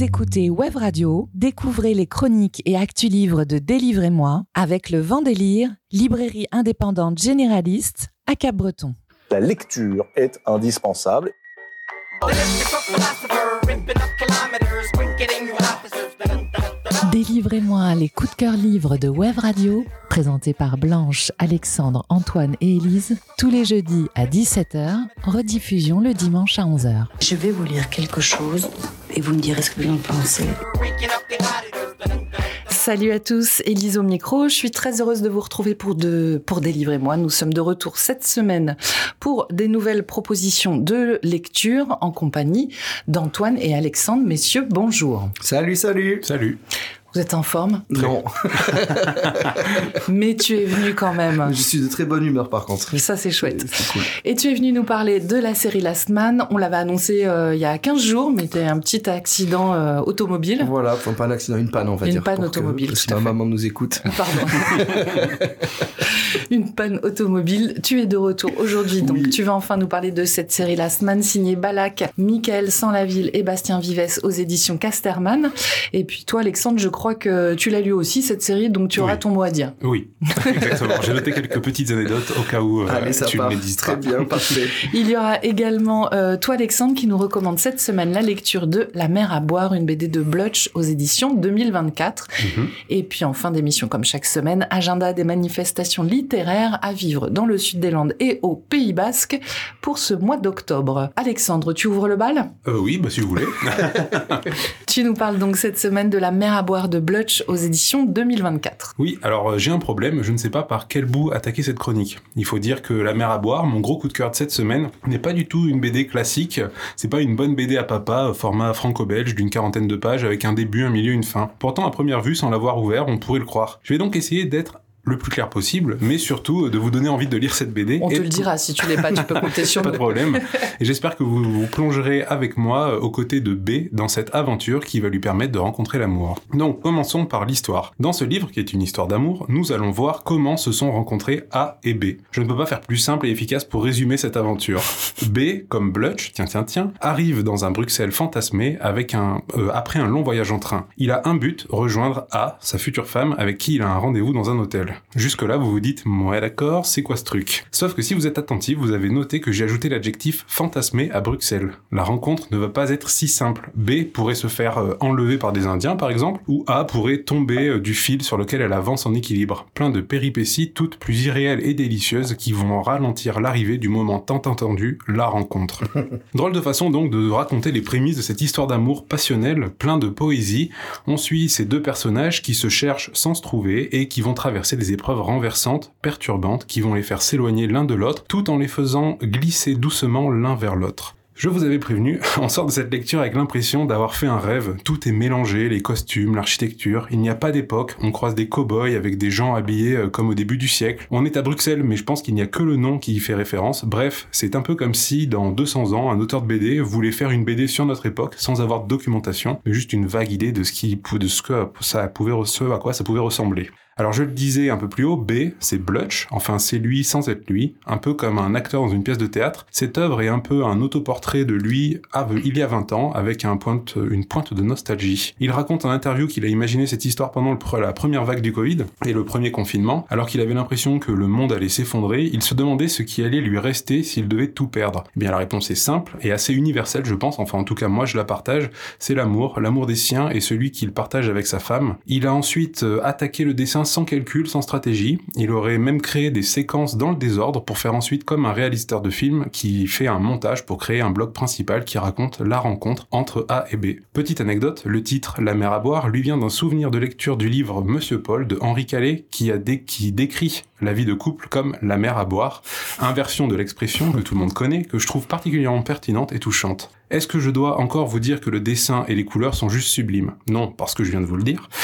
Vous écoutez Web Radio, découvrez les chroniques et actus livres de Délivrez-moi avec le Vendélire, librairie indépendante généraliste à Cap-Breton. La lecture est indispensable. Délivrez-moi les coups de cœur livres de Web Radio, présentés par Blanche, Alexandre, Antoine et Élise, tous les jeudis à 17h, rediffusion le dimanche à 11h. Je vais vous lire quelque chose et vous me direz ce que vous en pensez. Salut à tous, Élise au micro. Je suis très heureuse de vous retrouver pour, de, pour Délivrer-moi. Nous sommes de retour cette semaine pour des nouvelles propositions de lecture en compagnie d'Antoine et Alexandre. Messieurs, bonjour. Salut, salut. Salut. Vous êtes en forme Non. Mais tu es venu quand même. Je suis de très bonne humeur par contre. Ça, c'est chouette. C'est cool. Et tu es venu nous parler de la série Last Man. On l'avait annoncé euh, il y a 15 jours, mais c'était un petit accident euh, automobile. Voilà, enfin pas un accident, une panne on va Une dire. panne automobile, Si ma fait. maman nous écoute. Pardon. Une panne automobile. Tu es de retour aujourd'hui, donc Oui. tu vas enfin nous parler de cette série Last Man signée Balak, Michael Sans-Laville et Bastien Vives aux éditions Casterman. Et puis toi, Alexandre, je crois que tu l'as lu aussi cette série, donc tu auras Oui. ton mot à dire. Oui, exactement. J'ai noté quelques petites anecdotes au cas où euh, Allez, ça tu part. me les dises Très bien, parfait. Il y aura également euh, toi, Alexandre, qui nous recommande cette semaine la lecture de La mer à boire, une BD de Blutch aux éditions 2024. Mhm. Et puis en fin d'émission, comme chaque semaine, agenda des manifestations littéraires à vivre dans le sud des Landes et au Pays Basque pour ce mois d'octobre. Alexandre, tu ouvres le bal? Euh, oui, bah, si vous voulez. Tu nous parles donc cette semaine de La mer à boire de Blutch aux éditions 2024. Oui, alors euh, j'ai un problème, je ne sais pas par quel bout attaquer cette chronique. Il faut dire que La mer à boire, mon gros coup de cœur de cette semaine, n'est pas du tout une BD classique, c'est pas une bonne BD à papa, euh, format franco-belge d'une quarantaine de pages avec un début, un milieu, une fin. Pourtant, à première vue, sans l'avoir ouvert, on pourrait le croire. Je vais donc essayer d'être le plus clair possible, mais surtout euh, de vous donner envie de lire cette BD. On et te le dira, si tu l'es pas, tu peux compter sur Pas de problème. Et j'espère que vous vous plongerez avec moi euh, aux côtés de B dans cette aventure qui va lui permettre de rencontrer l'amour. Donc, commençons par l'histoire. Dans ce livre, qui est une histoire d'amour, nous allons voir comment se sont rencontrés A et B. Je ne peux pas faire plus simple et efficace pour résumer cette aventure. B, comme Blutch, tiens tiens tiens, arrive dans un Bruxelles fantasmé avec un, euh, après un long voyage en train. Il a un but, rejoindre A, sa future femme, avec qui il a un rendez-vous dans un hôtel. Jusque-là, vous vous dites, ouais d'accord, c'est quoi ce truc? Sauf que si vous êtes attentif, vous avez noté que j'ai ajouté l'adjectif fantasmé à Bruxelles. La rencontre ne va pas être si simple. B pourrait se faire euh, enlever par des Indiens, par exemple, ou A pourrait tomber euh, du fil sur lequel elle avance en équilibre. Plein de péripéties toutes plus irréelles et délicieuses qui vont ralentir l'arrivée du moment tant attendu, la rencontre. Drôle de façon donc de raconter les prémices de cette histoire d'amour passionnelle, plein de poésie. On suit ces deux personnages qui se cherchent sans se trouver et qui vont traverser des épreuves renversantes, perturbantes, qui vont les faire s'éloigner l'un de l'autre, tout en les faisant glisser doucement l'un vers l'autre. Je vous avais prévenu, on sort de cette lecture avec l'impression d'avoir fait un rêve. Tout est mélangé, les costumes, l'architecture. Il n'y a pas d'époque. On croise des cow-boys avec des gens habillés euh, comme au début du siècle. On est à Bruxelles, mais je pense qu'il n'y a que le nom qui y fait référence. Bref, c'est un peu comme si, dans 200 ans, un auteur de BD voulait faire une BD sur notre époque sans avoir de documentation, mais juste une vague idée de ce qui, de ce que à quoi ça pouvait ressembler. Alors je le disais un peu plus haut, B, c'est Blutch, enfin c'est lui sans être lui, un peu comme un acteur dans une pièce de théâtre. Cette œuvre est un peu un autoportrait de lui il y a 20 ans, avec une pointe de nostalgie. Il raconte en interview qu'il a imaginé cette histoire pendant la première vague du Covid et le premier confinement, alors qu'il avait l'impression que le monde allait s'effondrer, il se demandait ce qui allait lui rester s'il devait tout perdre. Eh bien la réponse est simple et assez universelle je pense, enfin en tout cas moi je la partage, c'est l'amour, l'amour des siens et celui qu'il partage avec sa femme. Il a ensuite euh, attaqué le dessin sans calcul, sans stratégie. Il aurait même créé des séquences dans le désordre pour faire ensuite comme un réalisateur de film qui fait un montage pour créer un bloc principal qui raconte la rencontre entre A et B. Petite anecdote, le titre La mer à boire lui vient d'un souvenir de lecture du livre Monsieur Paul de Henri Calais qui, a qui décrit la vie de couple comme la mer à boire, inversion de l'expression que tout le monde connaît, que je trouve particulièrement pertinente et touchante. Est-ce que je dois encore vous dire que le dessin et les couleurs sont juste sublimes? Non, parce que je viens de vous le dire.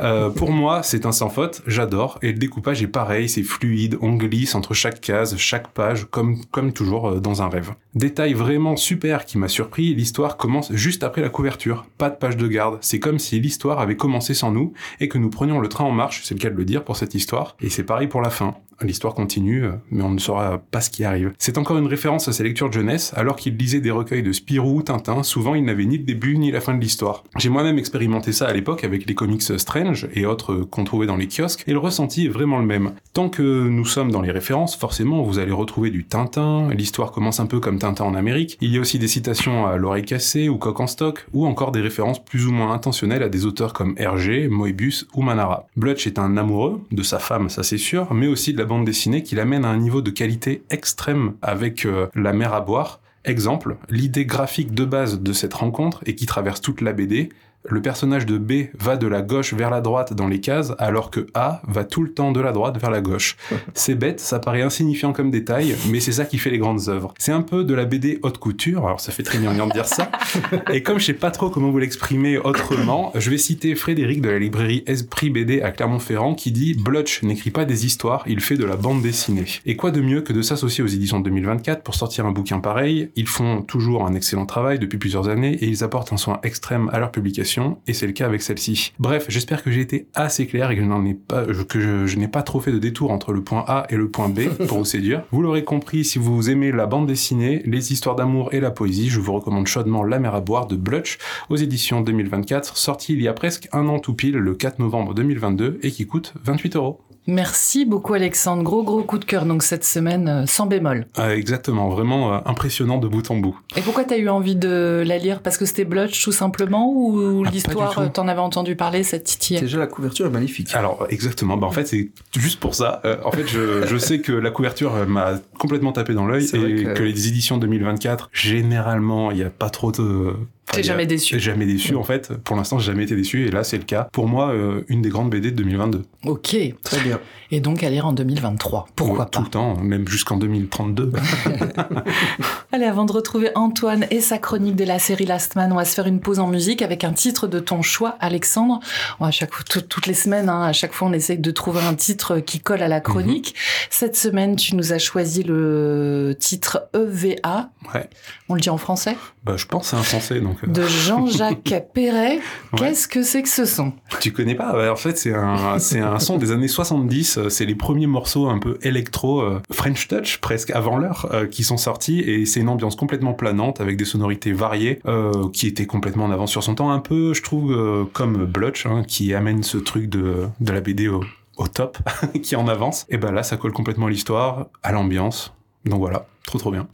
Euh, pour moi, c'est un sans faute, j'adore, et le découpage est pareil, c'est fluide, on glisse entre chaque case, chaque page, comme, comme toujours euh, dans un rêve. Détail vraiment super qui m'a surpris, l'histoire commence juste après la couverture, pas de page de garde, c'est comme si l'histoire avait commencé sans nous, et que nous prenions le train en marche, c'est le cas de le dire pour cette histoire, et c'est pareil pour la fin. L'histoire continue, mais on ne saura pas ce qui arrive. C'est encore une référence à ses lectures de jeunesse, alors qu'il lisait des recueils de Spirou ou Tintin, souvent il n'avait ni le début ni la fin de l'histoire. J'ai moi-même expérimenté ça à l'époque avec les comics Strange et autres qu'on trouvait dans les kiosques, et le ressenti est vraiment le même. Tant que nous sommes dans les références, forcément vous allez retrouver du Tintin, l'histoire commence un peu comme Tintin en Amérique, il y a aussi des citations à l'oreille cassée ou coq en stock, ou encore des références plus ou moins intentionnelles à des auteurs comme Hergé, Moebius ou Manara. Blutch est un amoureux de sa femme, ça c'est sûr, mais aussi de la bande dessinée qui l'amène à un niveau de qualité extrême avec euh, La mer à boire. Exemple, l'idée graphique de base de cette rencontre et qui traverse toute la BD, le personnage de B va de la gauche vers la droite dans les cases, alors que A va tout le temps de la droite vers la gauche. C'est bête, ça paraît insignifiant comme détail, mais c'est ça qui fait les grandes œuvres. C'est un peu de la BD haute couture, alors ça fait très gnangnan de dire ça. Et comme je sais pas trop comment vous l'exprimer autrement, je vais citer Frédéric de la librairie Esprit BD à Clermont-Ferrand qui dit Blutch n'écrit pas des histoires, il fait de la bande dessinée. Et quoi de mieux que de s'associer aux éditions de 2024 pour sortir un bouquin pareil? Ils font toujours un excellent travail depuis plusieurs années et ils apportent un soin extrême à leur publication, et c'est le cas avec celle-ci. Bref, j'espère que j'ai été assez clair et que je n'en ai pas, que je, je n'ai pas trop fait de détour entre le point A et le point B pour vous séduire. Vous l'aurez compris, si vous aimez la bande dessinée, les histoires d'amour et la poésie, je vous recommande chaudement La mer à boire de Blutch aux éditions 2024, sorti il y a presque un an tout pile, le 4 novembre 2022, et qui coûte 28 euros. Merci beaucoup Alexandre. Gros gros coup de cœur donc cette semaine euh, sans bémol. Ah, exactement, vraiment euh, impressionnant de bout en bout. Et pourquoi t'as eu envie de la lire? Parce que c'était Blutch tout simplement ou Ah, l'histoire euh, t'en avais entendu parler cette titillait Déjà, la couverture est magnifique. Alors exactement, bah en fait c'est juste pour ça. Euh, en fait je, je sais que la couverture m'a complètement tapé dans l'œil et que- que... les éditions 2024, généralement il n'y a pas trop de... T'es jamais déçu. T'es jamais déçu en fait. Pour l'instant j'ai jamais été déçu et là c'est le cas. Pour moi euh, une des grandes BD de 2022. Ok. Très bien. Et donc à lire en 2023. Pourquoi Ouais, pas Tout le temps, même jusqu'en 2032. Allez, avant de retrouver Antoine et sa chronique de la série Last Man, on va se faire une pause en musique avec un titre de ton choix, Alexandre. On va chaque toutes les semaines, hein, à chaque fois, on essaye de trouver un titre qui colle à la chronique. Cette semaine, tu nous as choisi le titre EVA. Ouais. On le dit en français? Bah je pense à un français donc... euh, De Jean-Jacques Perret. Ouais. Qu'est-ce que c'est que ce son? Tu connais pas? En fait, c'est un, c'est un son des années 70. euh, C'est les premiers morceaux un peu électro, euh, French Touch, presque avant l'heure, euh, qui sont sortis. Et c'est une ambiance complètement planante, avec des sonorités variées, qui étaient complètement en avance sur son temps. Un peu, je trouve, comme Blutch, hein, qui amène ce truc de, de la BD au, au top, qui est en avance. Et ben là, ça colle complètement à l'histoire, à l'ambiance. Donc voilà, trop trop bien.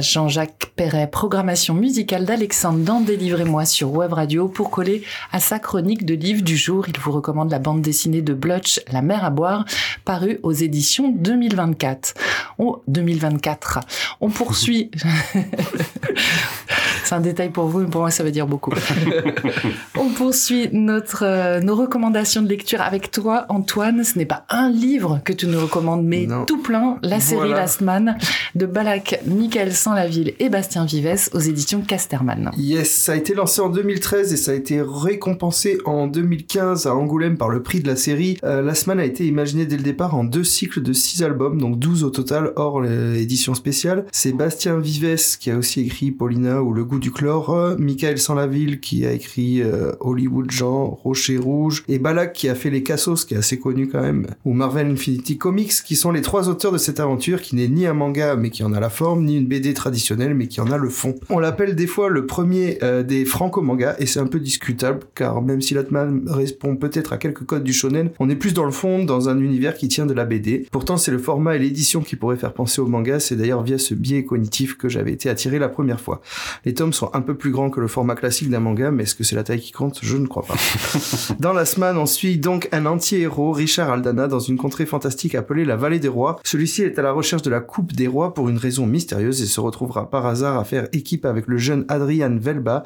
Jean-Jacques Perret, programmation musicale d'Alexandre dans Délivrez-moi sur Web Radio pour coller à sa chronique de livre du jour. Il vous recommande la bande dessinée de Blotch, La mer à boire, parue aux éditions 2024. Oh, 2024. On poursuit. C'est un détail pour vous, mais pour moi, ça veut dire beaucoup. On poursuit notre, euh, nos recommandations de lecture avec toi, Antoine. Ce n'est pas un livre que tu nous recommandes, mais Non. tout plein. La série Voilà. Last Man de Balak, Michael Sans-Laville et Bastien Vives aux éditions Casterman. Yes, ça a été lancé en 2013 et ça a été récompensé en 2015 à Angoulême par le prix de la série. Euh, la semaine a été imaginée dès le départ en deux cycles de six albums, donc 12 au total, hors l'édition spéciale. C'est Bastien Vives qui a aussi écrit Paulina ou Le goût du chlore, euh, Michael Sans-Laville qui a écrit euh, Hollywood Jean, Rocher Rouge, et Balak qui a fait Les Cassos, qui est assez connu quand même, ou Marvel Infinity Comics, qui sont les trois auteurs de cette aventure, qui n'est ni un manga mais qui en a la forme, ni une BD traditionnelle mais qui en a le fond. On l'appelle des fois le premier euh, des franco-mangas, et c'est un peu discutable, car même si Latman répond peut-être à quelques codes du shonen, on est plus dans le fond, dans un univers qui tient de la BD. Pourtant, c'est le format et l'édition qui pourraient faire penser au manga, c'est d'ailleurs via ce biais cognitif que j'avais été attiré la première fois. Les tomes sont un peu plus grands que le format classique d'un manga, mais est-ce que c'est la taille qui compte? Je ne crois pas. Dans la semaine, on suit donc un anti-héros, Richard Aldana, dans une contrée fantastique appelée la Vallée des Rois. Celui-ci est à la recherche de la Coupe des Rois pour une raison mystérieuse et se retrouvera par hasard à faire équipe avec le jeune Adrian Velba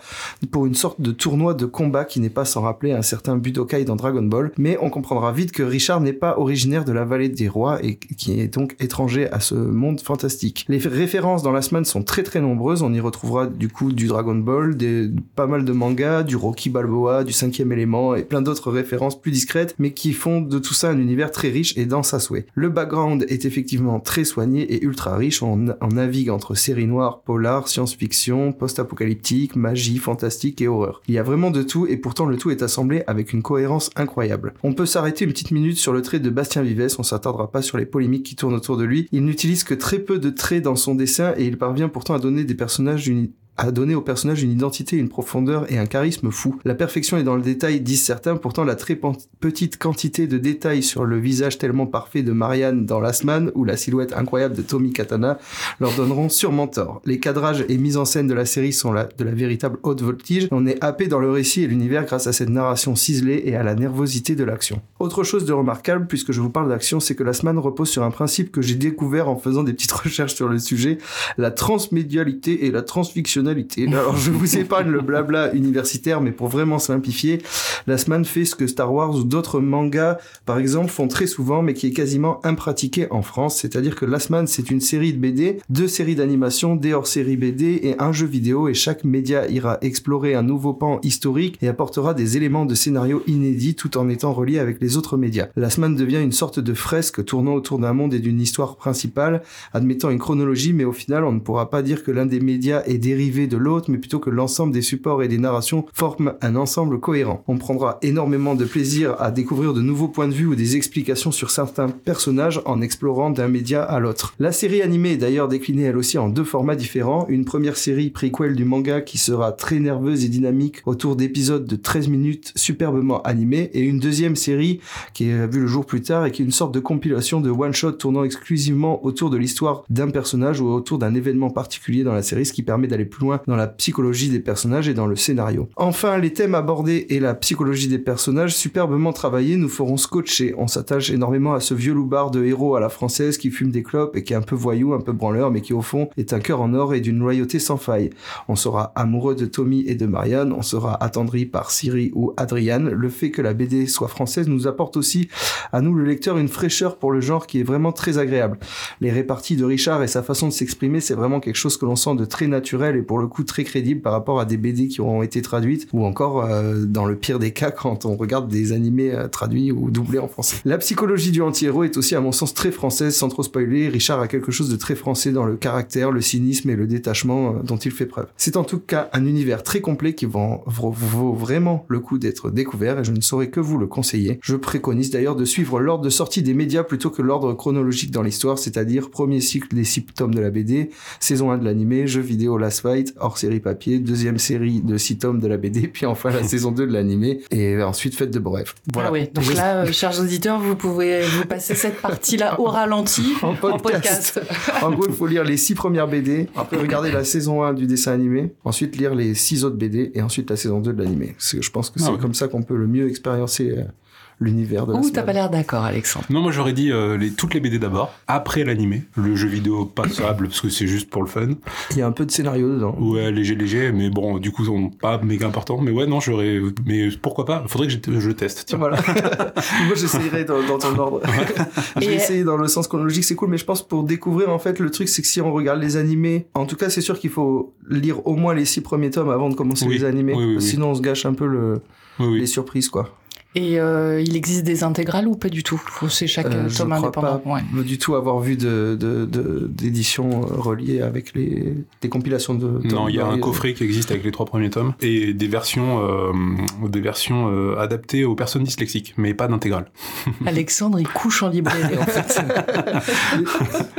pour une sorte de tournoi de combat qui n'est pas sans rappeler un certain Budokai dans Dragon Ball. Mais on comprendra vite que Richard n'est pas originaire de la Vallée des Rois et qui est donc étranger à ce monde fantastique. Les références dans la semaine sont très très nombreuses. On y retrouvera du coup du Dragon Ball, des, pas mal de mangas, du Rocky Balboa, du cinquième élément et plein d'autres références plus discrètes, mais qui font de tout ça un univers très riche et dense à souhait. Le background est effectivement très soigné et ultra riche. On, on navigue entre séries noires, polar, science-fiction, post-apocalyptique, magie, fantastique et horreur. Il y a vraiment de tout et pourtant le tout est assemblé avec une cohérence incroyable. On peut s'arrêter une petite minute sur le trait de Bastien Vives, on s'attardera pas sur les polémiques qui tournent autour de lui. Il n'utilise que très peu de traits dans son dessin et il parvient pourtant à donner des personnages d'une à donner au personnage une identité, une profondeur et un charisme fou. La perfection est dans le détail, disent certains, pourtant la très petite quantité de détails sur le visage tellement parfait de Marianne dans Last Man ou la silhouette incroyable de Tommy Katana leur donneront sûrement tort. Les cadrages et mises en scène de la série sont la, de la véritable haute voltige. On est happé dans le récit et l'univers grâce à cette narration ciselée et à la nervosité de l'action. Autre chose de remarquable, puisque je vous parle d'action, c'est que Last Man repose sur un principe que j'ai découvert en faisant des petites recherches sur le sujet, la transmédialité et la Alors je vous épargne le blabla universitaire, mais pour vraiment simplifier, Last Man fait ce que Star Wars ou d'autres mangas, par exemple, font très souvent, mais qui est quasiment impratiqué en France. C'est-à-dire que Last Man, c'est une série de BD, deux séries d'animation, des hors-séries BD et un jeu vidéo, et chaque média ira explorer un nouveau pan historique et apportera des éléments de scénario inédits tout en étant relié avec les autres médias. Last Man devient une sorte de fresque tournant autour d'un monde et d'une histoire principale, admettant une chronologie, mais au final, on ne pourra pas dire que l'un des médias est dérivé de l'autre, mais plutôt que l'ensemble des supports et des narrations forment un ensemble cohérent. On prendra énormément de plaisir à découvrir de nouveaux points de vue ou des explications sur certains personnages en explorant d'un média à l'autre. La série animée est d'ailleurs déclinée elle aussi en deux formats différents. Une première série prequel du manga qui sera très nerveuse et dynamique autour d'épisodes de 13 minutes superbement animés et une deuxième série qui est vue le jour plus tard et qui est une sorte de compilation de one-shot tournant exclusivement autour de l'histoire d'un personnage ou autour d'un événement particulier dans la série, ce qui permet d'aller plus dans la psychologie des personnages et dans le scénario. Enfin, les thèmes abordés et la psychologie des personnages superbement travaillés nous feront scotcher. On s'attache énormément à ce vieux loupard de héros à la française qui fume des clopes et qui est un peu voyou, un peu branleur, mais qui au fond est un cœur en or et d'une loyauté sans faille. On sera amoureux de Tommy et de Marianne, on sera attendri par Siri ou Adriane. Le fait que la BD soit française nous apporte aussi à nous le lecteur une fraîcheur pour le genre qui est vraiment très agréable. Les réparties de Richard et sa façon de s'exprimer, c'est vraiment quelque chose que l'on sent de très naturel et pour le coup très crédible par rapport à des BD qui auront été traduites ou encore euh, dans le pire des cas quand on regarde des animés euh, traduits ou doublés en français. La psychologie du anti-héros est aussi à mon sens très française sans trop spoiler. Richard a quelque chose de très français dans le caractère, le cynisme et le détachement euh, dont il fait preuve. C'est en tout cas un univers très complet qui vaut, vraiment le coup d'être découvert et je ne saurais que vous le conseiller. Je préconise d'ailleurs de suivre l'ordre de sortie des médias plutôt que l'ordre chronologique dans l'histoire, c'est-à-dire premier cycle des six tomes de la BD, saison 1 de l'animé, jeu vidéo Last Fight, Hors série papier, deuxième série de 6 tomes de la BD, puis enfin la saison 2 de l'animé, et ensuite faites de bref. Voilà. Ah oui, donc là, euh, chers auditeurs, vous pouvez vous passer cette partie-là au ralenti En podcast. en gros, il faut lire les six premières BD, après regarder la saison 1 du dessin animé, ensuite lire les six autres BD, et ensuite la saison 2 de l'animé. C'est- Je pense que c'est Ah ouais. comme ça qu'on peut le mieux expériencer euh, l'univers de la Ouh, t'as pas l'air d'accord, Alexandre. Non, moi j'aurais dit euh, les, toutes les BD d'abord, après l'animé, le jeu vidéo passable parce que c'est juste pour le fun. Il y a un peu de scénario dedans. Ouais, léger, léger, mais bon, du coup, on- pas méga important. Mais ouais, non, j'aurais. Mais pourquoi pas? Faudrait que je, je teste. Tiens. Voilà. Moi, j'essayerai dans, dans ton ordre. je vais Et- essayer dans le sens chronologique, c'est cool, mais je pense pour découvrir, en fait, le truc, c'est que si on regarde les animés, en tout cas, c'est sûr qu'il faut lire au moins les six premiers tomes avant de commencer Oui. les animés. Oui, oui, oui. Sinon, on se gâche un peu le, Oui, oui. les surprises, quoi. Et euh, il existe des intégrales ou pas du tout? Ou c'est chaque Euh, euh, je tome crois indépendant? pas Ouais. du tout avoir vu de, de, de- d'éditions euh, reliées avec les, des compilations de tomes. Non, il y a un variés. coffret qui existe avec les trois premiers tomes et des versions, euh, des versions euh, adaptées aux personnes dyslexiques, mais pas d'intégrale. Alexandre, il couche en librairie, en fait.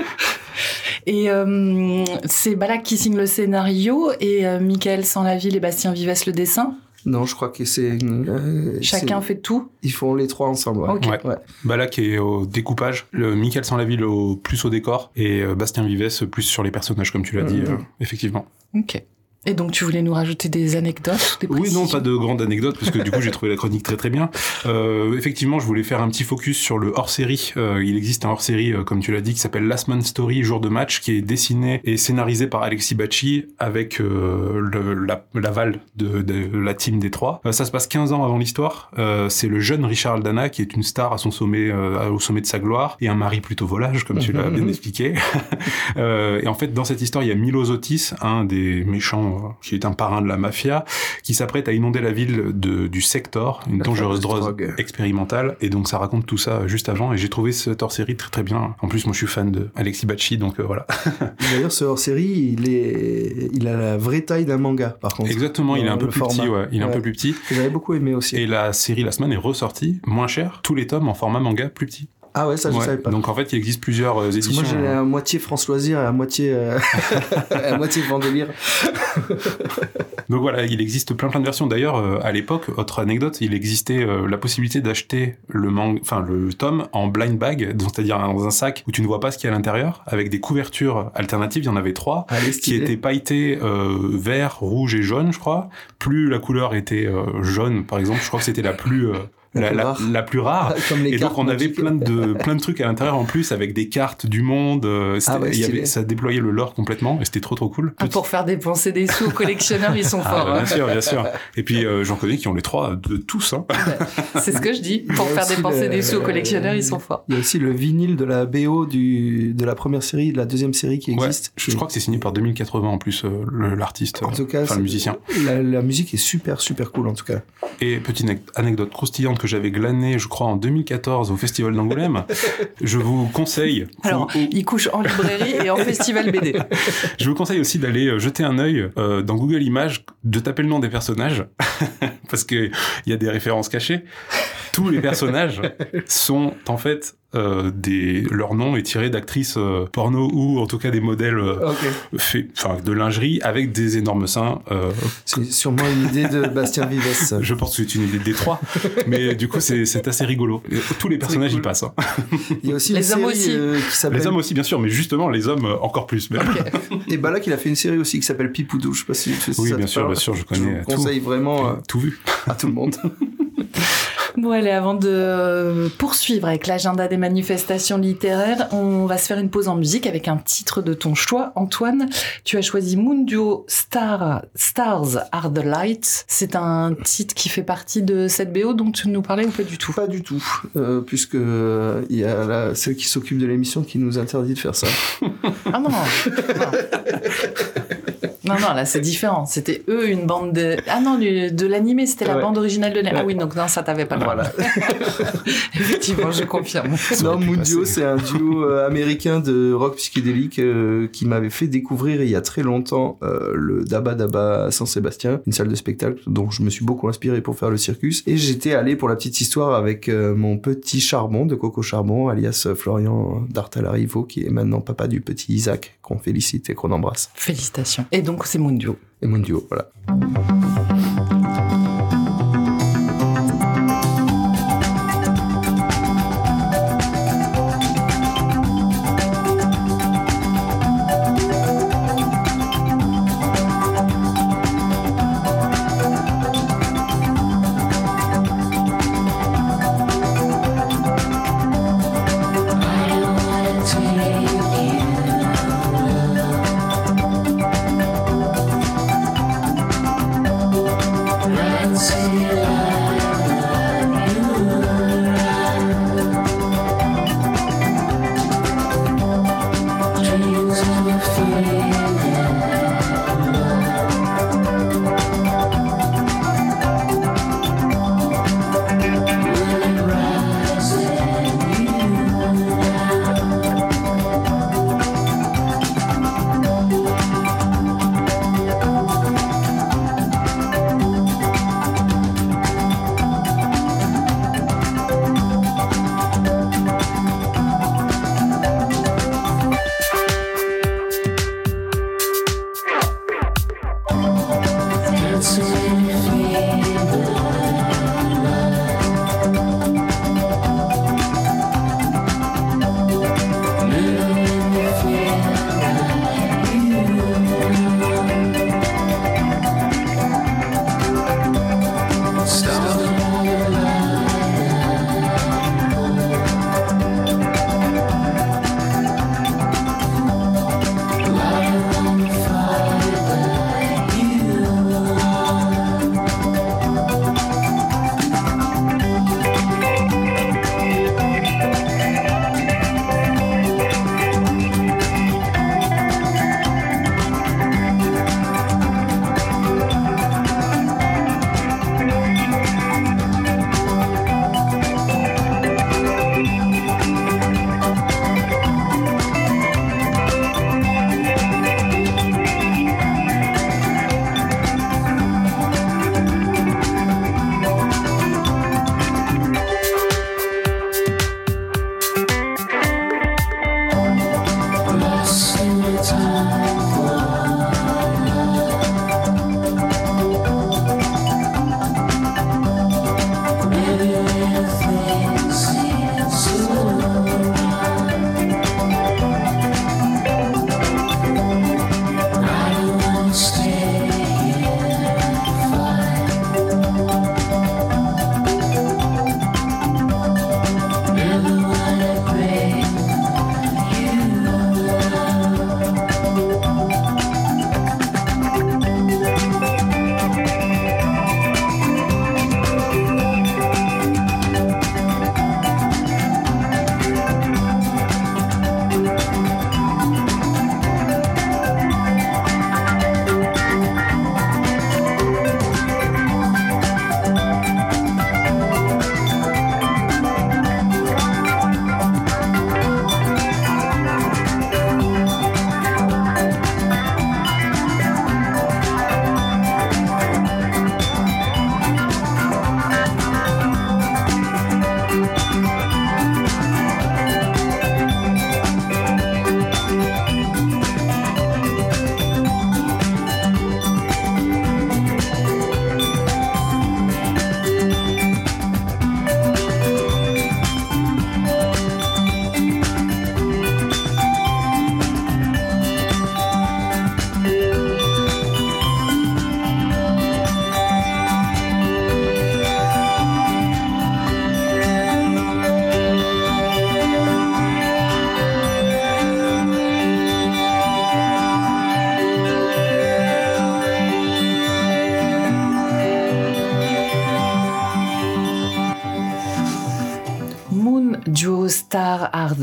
Et euh, c'est Balak qui signe le scénario et euh, Michael Sanlaville et Bastien Vives le dessin. Non, je crois que c'est. euh, Chacun fait tout. Ils font les trois ensemble. Ouais. Ok. Ouais. Ouais. Balak est au découpage, le Michael Sanlaville au plus au décor et euh, Bastien Vives plus sur les personnages, comme tu l'as dit, Mhm. euh, effectivement. Ok. Et donc tu voulais nous rajouter des anecdotes, des Oui, non, pas de grandes anecdotes, parce que du coup, j'ai trouvé la chronique très très bien. Euh, effectivement, je voulais faire un petit focus sur le hors-série. Euh, il existe un hors-série, euh, comme tu l'as dit, qui s'appelle Last Man Story, jour de match, qui est dessiné et scénarisé par Alexis Bacci avec euh, le- la- l'aval de, de la team des trois. Euh, ça se passe 15 ans avant l'histoire. Euh, c'est le jeune Richard Aldana, qui est une star à son sommet, euh, au sommet de sa gloire, et un mari plutôt volage, comme tu l'as bien expliqué. Euh, et en fait, dans cette histoire, il y a Milo Zotis, un des méchants, qui est un parrain de la mafia, qui s'apprête à inonder la ville de, du Sector, une La dangereuse drogue, drogue. expérimentale. Et donc, ça raconte tout ça juste avant. Et j'ai trouvé cette hors-série très très bien. En plus, moi, je suis fan de Alexis Bacci, donc euh, voilà. D'ailleurs, ce hors-série, il est, il a la vraie taille d'un manga, par contre. Exactement, il est un peu plus format. petit, ouais. Il est un peu plus petit. J'avais beaucoup aimé aussi. Et la série La Semaine est ressortie, moins cher, tous les tomes en format manga plus petit. Ah ouais, ça, je Ouais. savais pas. Donc en fait, il existe plusieurs euh, éditions. moi, j'ai euh, à moitié France Loisir et à moitié, euh, à moitié Vendélire. Donc voilà, il existe plein plein de versions. D'ailleurs, euh, à l'époque, autre anecdote, il existait euh, la possibilité d'acheter le mang, enfin le tome en blind bag, c'est-à-dire dans un sac où tu ne vois pas ce qu'il y a à l'intérieur, avec des couvertures alternatives. Il y en avait trois Allez, qui étaient pailletées euh, vert, rouge et jaune, je crois. Plus la couleur était euh, jaune, par exemple, je crois que c'était la plus euh, La la, plus la- rare. la plus rare. Comme les Et donc on avait plein de plein de trucs à l'intérieur en plus avec des cartes du monde. euh, Ah ouais, il y avait, ça déployait le lore complètement et c'était trop trop cool. Ah, Pour faire dépenser des sous aux collectionneurs, ils sont Ah, forts. bah, bien hein. sûr, bien sûr. Et puis euh, j'en connais qui ont les trois de tous. Hein. C'est ce que je dis. Pour faire dépenser le- des sous aux collectionneurs, ils sont forts. Il y a aussi le vinyle de la BO du, de la première série, de la deuxième série qui Ouais, existe. je, je crois que c'est signé par 2080 en plus, euh, l'artiste, En euh, tout cas, enfin le musicien. La, la musique est super, super cool, en tout cas. Et petite anec- anecdote croustillante que j'avais glanée, je crois, en 2014 au Festival d'Angoulême. je vous conseille. Alors, ils couchent en librairie et en festival BD. je vous conseille aussi d'aller euh, jeter un œil euh, dans Google Images, de taper le nom des personnages, parce que il y a des références cachées. Tous les personnages sont en fait euh, des leur nom est tiré d'actrices euh, porno ou en tout cas des modèles euh, de lingerie avec des énormes seins. euh, C'est sûrement une idée de Bastien Vives. ça. je pense que c'est une idée des trois, mais du coup c'est assez rigolo. Et tous les personnages cool. y passent. hein. Il y a aussi Les hommes série aussi. euh. Les hommes aussi bien sûr, mais justement les hommes encore plus. Mais- Et bah là, qu'il a fait une série aussi qui s'appelle Pipoudou. Je sais pas si, si Oui ça bien sûr, parle. bien sûr, je Je connais vous tout. conseille vraiment euh, Tout vu. à tout le monde. Bon, allez, avant de euh, poursuivre avec l'agenda des manifestations littéraires, on va se faire une pause en musique avec un titre de ton choix. Antoine, tu as choisi Mundio Star, Stars Are the Lights. C'est un titre qui fait partie de cette BO dont tu nous parlais ou pas du tout? Pas du tout, euh, puisque euh, il y a la, celle qui s'occupe de l'émission qui nous interdit de faire ça. Ah non, non. Non, non, là c'est différent. C'était eux une bande de. Ah non, du- de l'animé, c'était la Ouais. bande originale de l'animé. Ah oui, donc non, ça t'avait pas le droit. Voilà. Effectivement, je confirme. Non, passer. c'est un duo euh, américain de rock psychédélique euh, qui m'avait fait découvrir il y a très longtemps euh, le Daba Daba à Saint-Sébastien, une salle de spectacle dont je me suis beaucoup inspiré pour faire le circus. Et j'étais allé pour la petite histoire avec euh, mon petit Charbon de Coco Charbon, alias Florian Dartalarivo, qui est maintenant papa du petit Isaac, qu'on félicite et qu'on embrasse. Félicitations. Et donc, donc c'est Mundio. Et Mundio, voilà.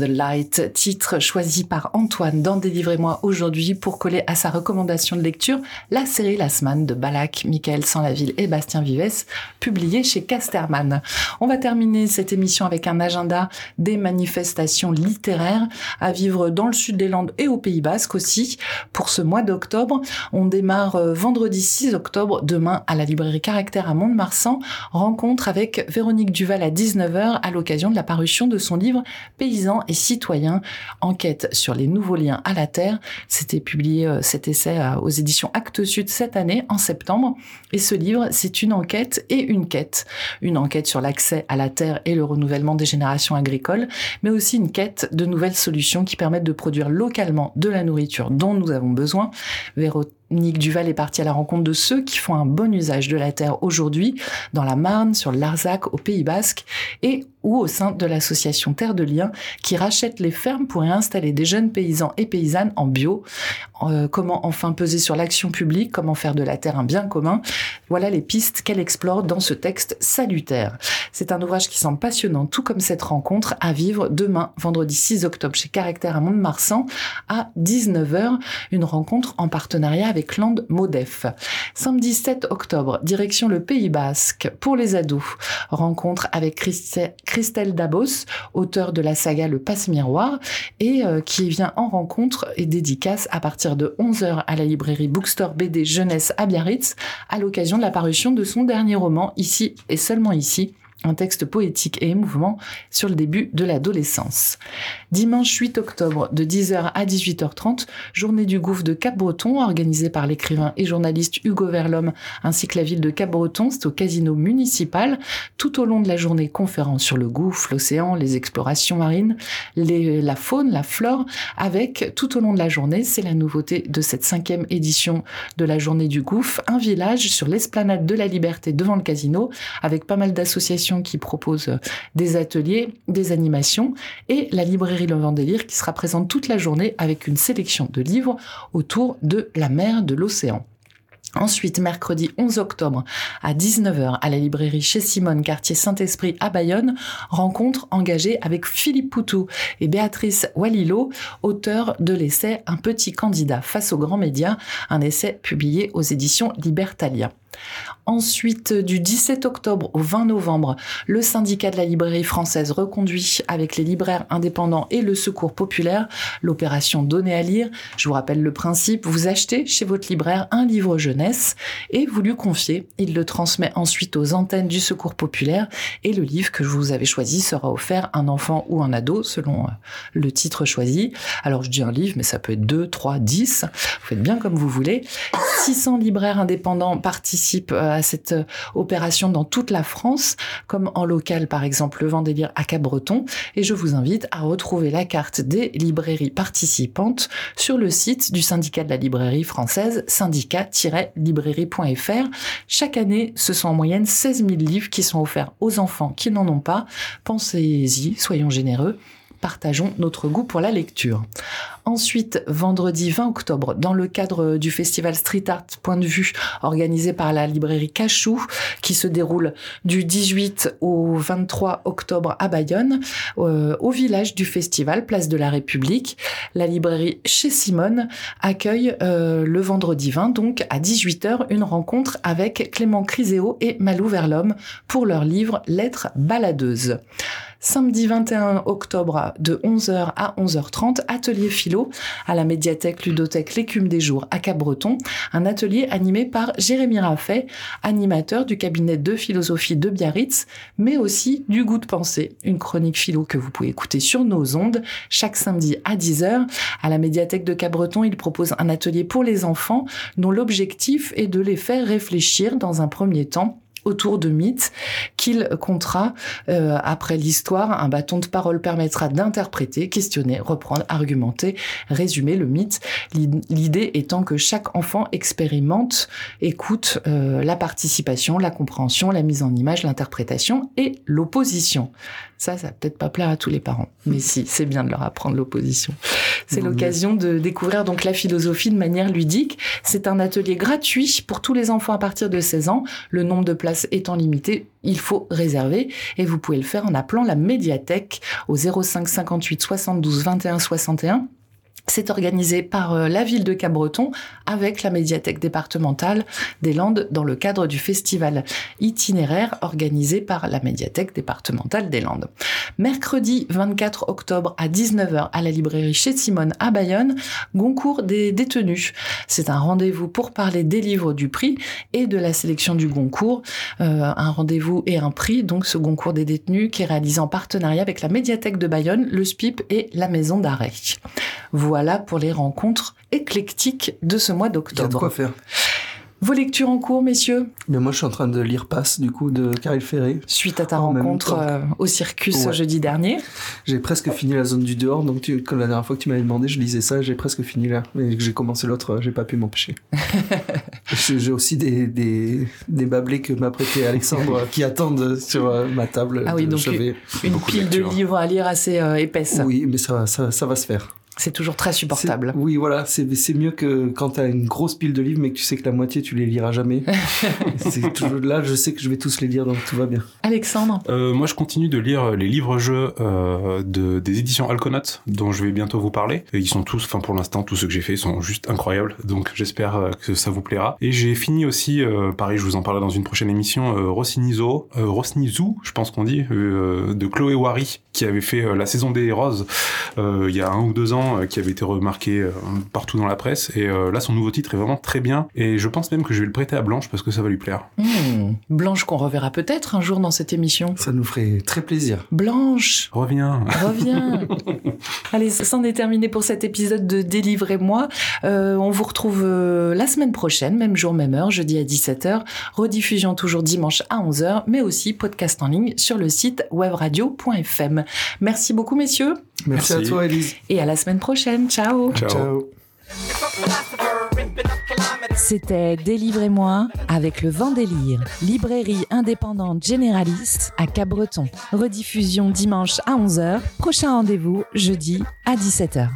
The Light, titre choisi par Antoine dans Délivrez-moi aujourd'hui pour coller à sa recommandation de lecture la série La Semaine de Balak, Michael Sanlaville et Bastien Vives, publiée chez Casterman. On va terminer cette émission avec un agenda des manifestations littéraires à vivre dans le sud des Landes et au Pays Basque aussi. Pour ce mois d'octobre, on démarre euh, vendredi 6 octobre, demain à la librairie Caractère à Mont-de-Marsan, rencontre avec Véronique Duval à 19h à l'occasion de la parution de son livre Pays paysans et citoyens, enquête sur les nouveaux liens à la terre. C'était publié euh, cet essai euh, aux éditions Actes Sud cette année, en septembre. Et ce livre, c'est une enquête et une quête. Une enquête sur l'accès à la terre et le renouvellement des générations agricoles, mais aussi une quête de nouvelles solutions qui permettent de produire localement de la nourriture dont nous avons besoin. Nick Duval est parti à la rencontre de ceux qui font un bon usage de la terre aujourd'hui, dans la Marne, sur Larzac, au Pays Basque, et ou au sein de l'association Terre de Liens, qui rachète les fermes pour y installer des jeunes paysans et paysannes en bio. Euh, comment enfin peser sur l'action publique, comment faire de la terre un bien commun. Voilà les pistes qu'elle explore dans ce texte salutaire. C'est un ouvrage qui semble passionnant, tout comme cette rencontre à vivre demain, vendredi 6 octobre, chez Caractère à Mont-de-Marsan, à 19h, une rencontre en partenariat avec Land Modef. Samedi 7 octobre, direction le Pays Basque pour les ados. Rencontre avec Christelle Dabos, auteur de la saga Le Passe-Miroir, et euh, qui vient en rencontre et dédicace à partir de 11h à la librairie Bookstore BD Jeunesse à Biarritz, à l'occasion de la parution de son dernier roman, Ici et seulement ici, un texte poétique et émouvant sur le début de l'adolescence. Dimanche 8 octobre de 10h à 18h30, journée du gouffre de Cap-Breton organisée par l'écrivain et journaliste Hugo Verlhomme ainsi que la ville de Cap-Breton, c'est au casino municipal. Tout au long de la journée, conférence sur le gouffre, l'océan, les explorations marines, la faune, la flore, avec tout au long de la journée, c'est la nouveauté de cette cinquième édition de la journée du gouffre, un village sur l'esplanade de la liberté devant le casino avec pas mal d'associations qui propose euh, des ateliers, des animations, et la librairie Le Vendélire qui sera présente toute la journée avec une sélection de livres autour de la mer, de l'océan. Ensuite, mercredi 11 octobre à 19h à la librairie chez Simone, quartier Saint-Esprit à Bayonne, rencontre engagée avec Philippe Poutou et Béatrice Walilo, auteur de l'essai Un petit candidat face aux grands médias, un essai publié aux éditions Libertalia. Ensuite, du 17 octobre au 20 novembre, le syndicat de la librairie française reconduit avec les libraires indépendants et le secours populaire l'opération Donner à lire. Je vous rappelle le principe, vous achetez chez votre libraire un livre jeunesse et vous lui confiez. Il le transmet ensuite aux antennes du secours populaire et le livre que vous avez choisi sera offert à un enfant ou un ado selon euh, le titre choisi. Alors je dis un livre, mais ça peut être 2, 3, 10. Vous faites bien comme vous voulez. 600 libraires indépendants participent euh, à cette euh, opération dans toute la France, comme en local par exemple le Vendélire à Cap-Breton. Et je vous invite à retrouver la carte des librairies participantes sur le site du syndicat de la librairie française, syndicat-librairie.fr. Chaque année, ce sont en moyenne 16 000 livres qui sont offerts aux enfants qui n'en ont pas. Pensez-y, soyons généreux partageons notre goût pour la lecture. Ensuite, vendredi 20 octobre, dans le cadre du festival Street Art Point de Vue, organisé par la librairie Cachou, qui se déroule du 18 au 23 octobre à Bayonne, euh, au village du festival, place de la République, la librairie chez Simone accueille euh, le vendredi 20, donc à 18h, une rencontre avec Clément Criséo et Malou Verlhomme pour leur livre Lettres baladeuses. Samedi 21 octobre de 11h à 11h30, atelier philo à la médiathèque ludothèque L'écume des jours à Cap-Breton, un atelier animé par Jérémy Raffet, animateur du cabinet de philosophie de Biarritz, mais aussi du goût de pensée, une chronique philo que vous pouvez écouter sur nos ondes chaque samedi à 10h. À la médiathèque de Cap-Breton, il propose un atelier pour les enfants dont l'objectif est de les faire réfléchir dans un premier temps autour de mythes qu'il comptera euh, après l'histoire. Un bâton de parole permettra d'interpréter, questionner, reprendre, argumenter, résumer le mythe. L'idée étant que chaque enfant expérimente, écoute euh, la participation, la compréhension, la mise en image, l'interprétation et l'opposition. Ça, ça va peut-être pas plaire à tous les parents, mais si, c'est bien de leur apprendre l'opposition. C'est l'occasion de découvrir donc la philosophie de manière ludique. C'est un atelier gratuit pour tous les enfants à partir de 16 ans. Le nombre de places étant limité, il faut réserver. Et vous pouvez le faire en appelant la médiathèque au 05 58 72 21 61 C'est organisé par euh, la ville de Cabreton avec la médiathèque départementale des Landes dans le cadre du festival itinéraire organisé par la médiathèque départementale des Landes. Mercredi 24 octobre à 19h à la librairie chez Simone à Bayonne, Goncourt des détenus. C'est un rendez-vous pour parler des livres du prix et de la sélection du Goncourt. Euh, un rendez-vous et un prix, donc ce Goncourt des détenus qui est réalisé en partenariat avec la médiathèque de Bayonne, le SPIP et la maison d'arrêt. Pour les rencontres éclectiques de ce mois Il y a de d'octobre. quoi faire. Vos lectures en cours, messieurs, Mais moi, je suis en train de lire Passe, du coup, de Caril Ferré. suite à ta En rencontre euh, au circus Ouais. jeudi dernier. J'ai presque fini la zone du dehors, donc tu, comme la dernière fois que tu m'avais demandé, je lisais ça, j'ai presque fini là. Mais que j'ai commencé l'autre, euh, j'ai pas pu m'empêcher. j'ai aussi des, des, des bablés que m'a prêté Alexandre qui attendent sur euh, ma table. Ah oui, donc. Une de pile de, livres à lire assez euh, épaisse. Oui, mais ça, va- ça, ça va se faire. C'est toujours très supportable. Oui, voilà, c'est c'est mieux que quand t'as une grosse pile de livres, mais que tu sais que la moitié tu les liras jamais. c'est toujours là, je sais que je vais tous les lire, donc tout va bien. Alexandre, Euh, moi, je continue de lire les livres-jeux euh, de, des éditions Alconaut, dont je vais bientôt vous parler. Et ils sont tous, enfin pour l'instant, tous ceux que j'ai faits sont juste incroyables. Donc j'espère euh, que ça vous plaira. Et j'ai fini aussi, euh, pareil, je vous en parlerai dans une prochaine émission, euh, Rossinizo, euh, Rossnizou, je pense qu'on dit, euh, de Chloé Wary, qui avait fait euh, la saison des roses euh, il y a un ou deux ans, euh, qui avait été remarqué euh, partout dans la presse. Et euh, là, son nouveau titre est vraiment très bien. Et je pense même que je vais le prêter à Blanche parce que ça va lui plaire. Hmm, Blanche qu'on reverra peut-être un jour dans cette émission. Ça nous ferait très plaisir. Blanche, Reviens. reviens. Allez, c'en est terminé pour cet épisode de Délivrez-moi. Euh, on vous retrouve euh, la semaine prochaine, même jour, même heure, jeudi à 17h. Rediffusion toujours dimanche à 11h, mais aussi podcast en ligne sur le site webradio.fm. Merci beaucoup, messieurs, Merci, Merci. à toi, Elise. et à la semaine prochaine. Ciao. Ciao. Ciao. C'était Délivrez-moi avec le Vendélire, librairie indépendante généraliste à Cabreton. Rediffusion dimanche à 11h, prochain rendez-vous jeudi à 17h.